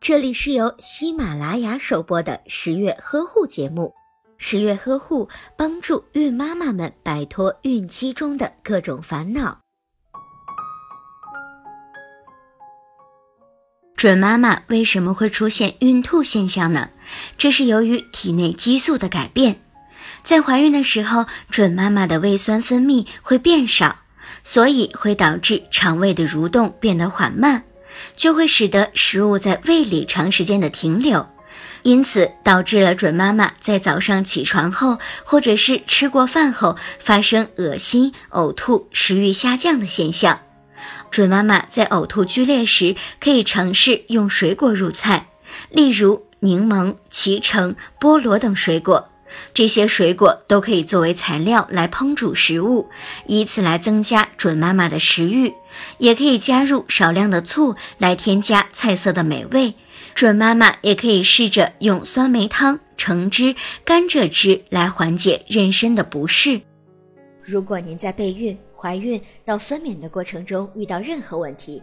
这里是由喜马拉雅首播的十月呵护节目。十月呵护帮助孕妈妈们摆脱孕期中的各种烦恼。准妈妈为什么会出现孕吐现象呢？这是由于体内激素的改变。在怀孕的时候，准妈妈的胃酸分泌会变少，所以会导致肠胃的蠕动变得缓慢。就会使得食物在胃里长时间的停留，因此导致了准妈妈在早上起床后，或者是吃过饭后发生恶心、呕吐、食欲下降的现象。准妈妈在呕吐剧烈时，可以尝试用水果入菜，例如柠檬、脐橙、菠萝等水果。这些水果都可以作为材料来烹煮食物，以此来增加准妈妈的食欲。也可以加入少量的醋来添加菜色的美味。准妈妈也可以试着用酸梅汤、橙汁、甘蔗汁来缓解妊娠的不适。如果您在备孕、怀孕到分娩的过程中遇到任何问题，